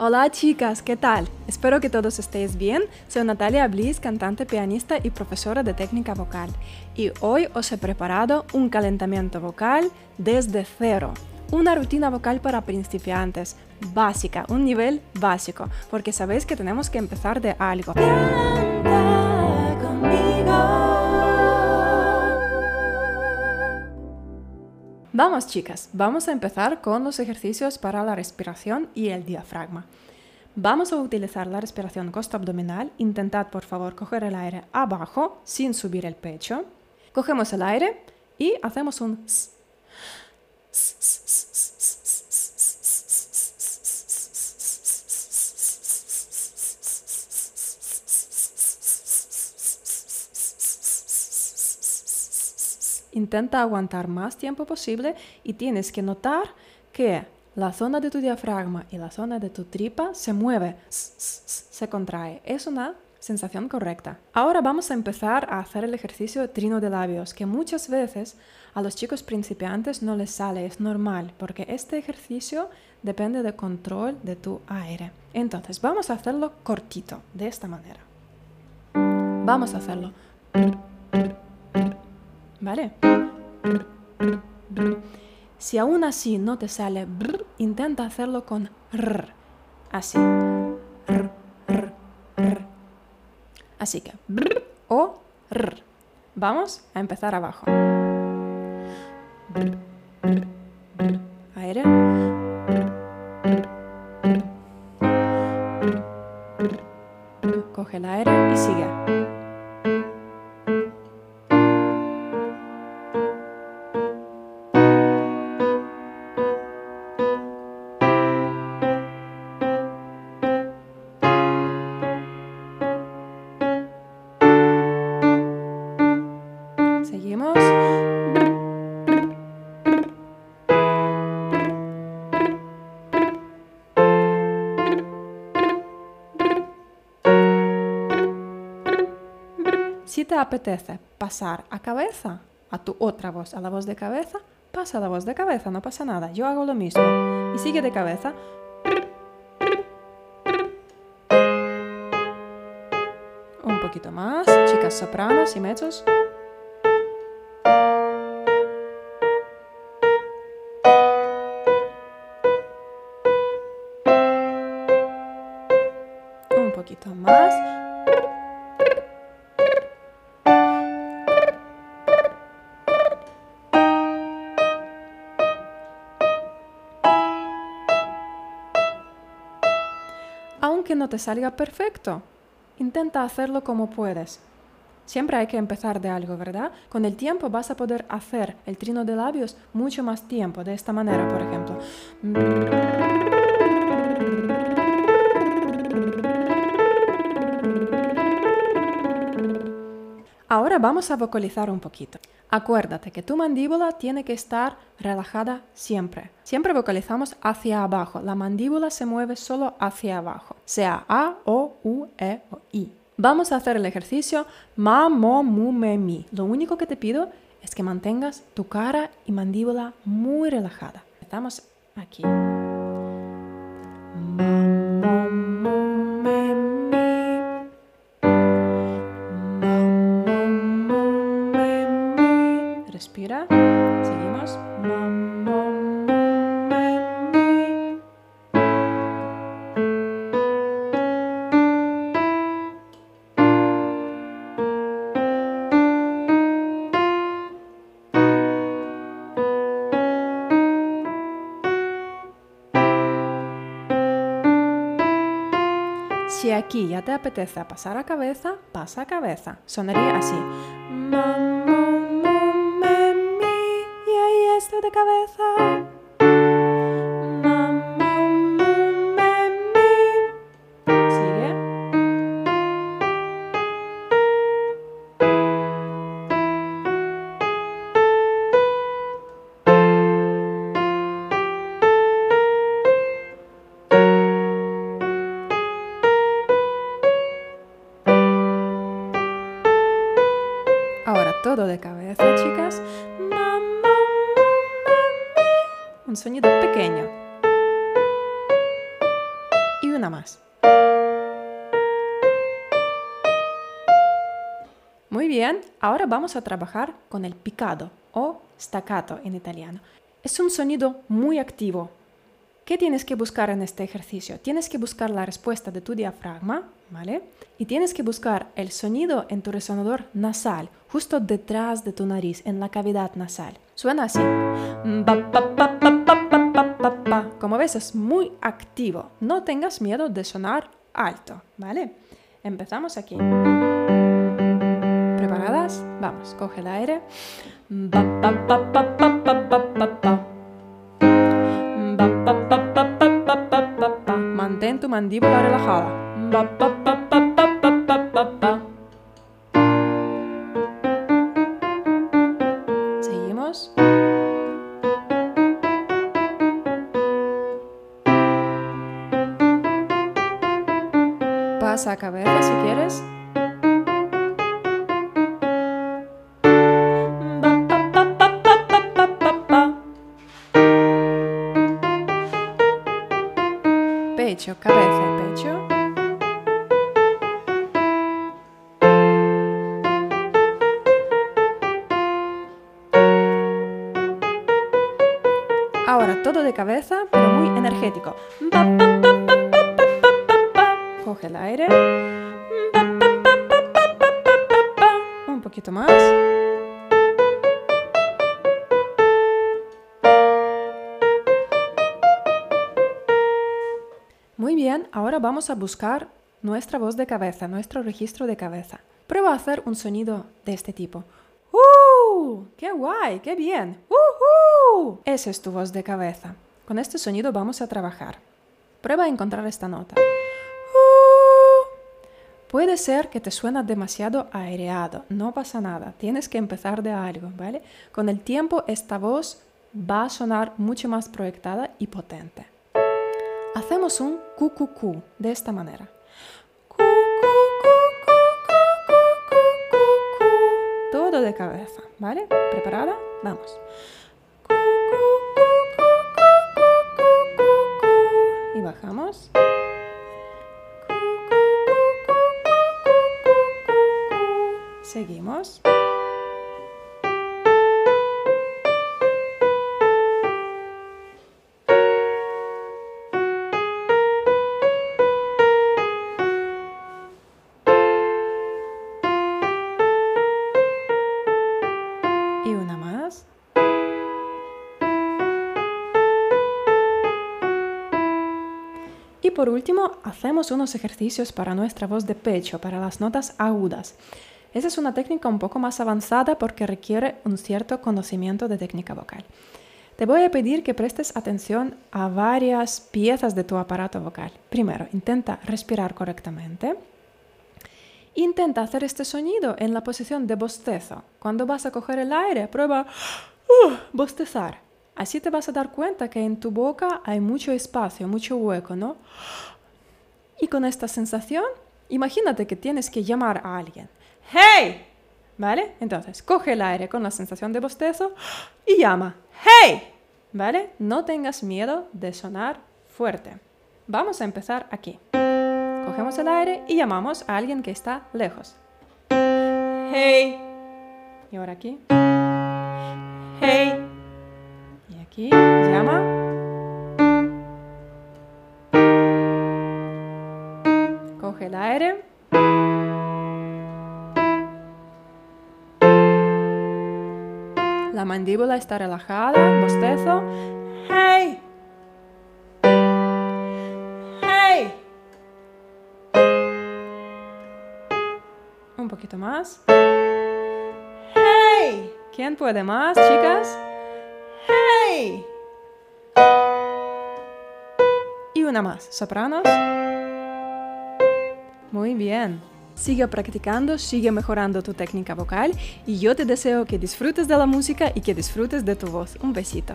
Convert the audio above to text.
Hola chicas, ¿qué tal? Espero que todos estéis bien. Soy Natalia Bliss, cantante, pianista y profesora de técnica vocal. Y hoy os he preparado un calentamiento vocal desde cero. Una rutina vocal para principiantes, básica, un nivel básico, porque sabéis que tenemos que empezar de algo. Vamos chicas, vamos a empezar con los ejercicios para la respiración y el diafragma. Vamos a utilizar la respiración costa abdominal. Intentad por favor coger el aire abajo sin subir el pecho. Cogemos el aire y hacemos un Intenta aguantar más tiempo posible y tienes que notar que la zona de tu diafragma y la zona de tu tripa se mueve, se contrae. Es una sensación correcta. Ahora vamos a empezar a hacer el ejercicio de trino de labios, que muchas veces a los chicos principiantes no les sale, es normal, porque este ejercicio depende del control de tu aire. Entonces, vamos a hacerlo cortito, de esta manera. Vamos a hacerlo. Si aún así no te sale brr, intenta hacerlo con r. Así. Así que o r. Vamos a empezar abajo. Aire. Coge el aire y sigue. Te apetece pasar a cabeza, a tu otra voz, a la voz de cabeza, pasa la voz de cabeza, no pasa nada. Yo hago lo mismo. Y sigue de cabeza. Un poquito más, chicas sopranos y mechos. Un poquito más. Aunque no te salga perfecto, intenta hacerlo como puedes. Siempre hay que empezar de algo, ¿verdad? Con el tiempo vas a poder hacer el trino de labios mucho más tiempo, de esta manera, por ejemplo. Ahora vamos a vocalizar un poquito. Acuérdate que tu mandíbula tiene que estar relajada siempre. Siempre vocalizamos hacia abajo. La mandíbula se mueve solo hacia abajo, sea A, O, U, E o I. Vamos a hacer el ejercicio ma, mo, mu, me, mi. Lo único que te pido es que mantengas tu cara y mandíbula muy relajada. Estamos aquí. Aquí ya te apetece pasar a cabeza, pasa a cabeza. Sonaría así. y ahí de cabeza. Un sonido pequeño. Y una más. Muy bien, ahora vamos a trabajar con el picado o staccato en italiano. Es un sonido muy activo. ¿Qué tienes que buscar en este ejercicio? Tienes que buscar la respuesta de tu diafragma, ¿vale? Y tienes que buscar el sonido en tu resonador nasal, justo detrás de tu nariz, en la cavidad nasal. Suena así. Como ves, es muy activo. No tengas miedo de sonar alto, ¿vale? Empezamos aquí. ¿Preparadas? Vamos, coge el aire. Mantén tu mandíbula relajada. Seguimos. Pasa a cabeza si quieres. Pecho, cabeza pecho. Todo de cabeza, pero muy energético. Coge el aire. Un poquito más. Muy bien, ahora vamos a buscar nuestra voz de cabeza, nuestro registro de cabeza. Prueba a hacer un sonido de este tipo. ¡Uh! ¡Qué guay! ¡Qué bien! ¡Uh! Esa es tu voz de cabeza. Con este sonido vamos a trabajar. Prueba a encontrar esta nota. ¡Uh! Puede ser que te suena demasiado aireado, no pasa nada, tienes que empezar de algo, ¿vale? Con el tiempo esta voz va a sonar mucho más proyectada y potente. Hacemos un cu de esta manera. De cabeza, ¿vale? ¿Preparada? Vamos. Y bajamos. Seguimos. Y por último, hacemos unos ejercicios para nuestra voz de pecho, para las notas agudas. Esa es una técnica un poco más avanzada porque requiere un cierto conocimiento de técnica vocal. Te voy a pedir que prestes atención a varias piezas de tu aparato vocal. Primero, intenta respirar correctamente. Intenta hacer este sonido en la posición de bostezo. Cuando vas a coger el aire, prueba uh, bostezar. Así te vas a dar cuenta que en tu boca hay mucho espacio, mucho hueco, ¿no? Y con esta sensación, imagínate que tienes que llamar a alguien. ¡Hey! ¿Vale? Entonces, coge el aire con la sensación de bostezo y llama. ¡Hey! ¿Vale? No tengas miedo de sonar fuerte. Vamos a empezar aquí. Cogemos el aire y llamamos a alguien que está lejos. ¡Hey! Y ahora aquí. ¡Hey! Aquí, llama. Coge el aire. La mandíbula está relajada, bostezo. ¡Hey! ¡Hey! Un poquito más. ¡Hey! ¿Quién puede más, chicas? Y una más, sopranos. Muy bien. Sigue practicando, sigue mejorando tu técnica vocal y yo te deseo que disfrutes de la música y que disfrutes de tu voz. Un besito.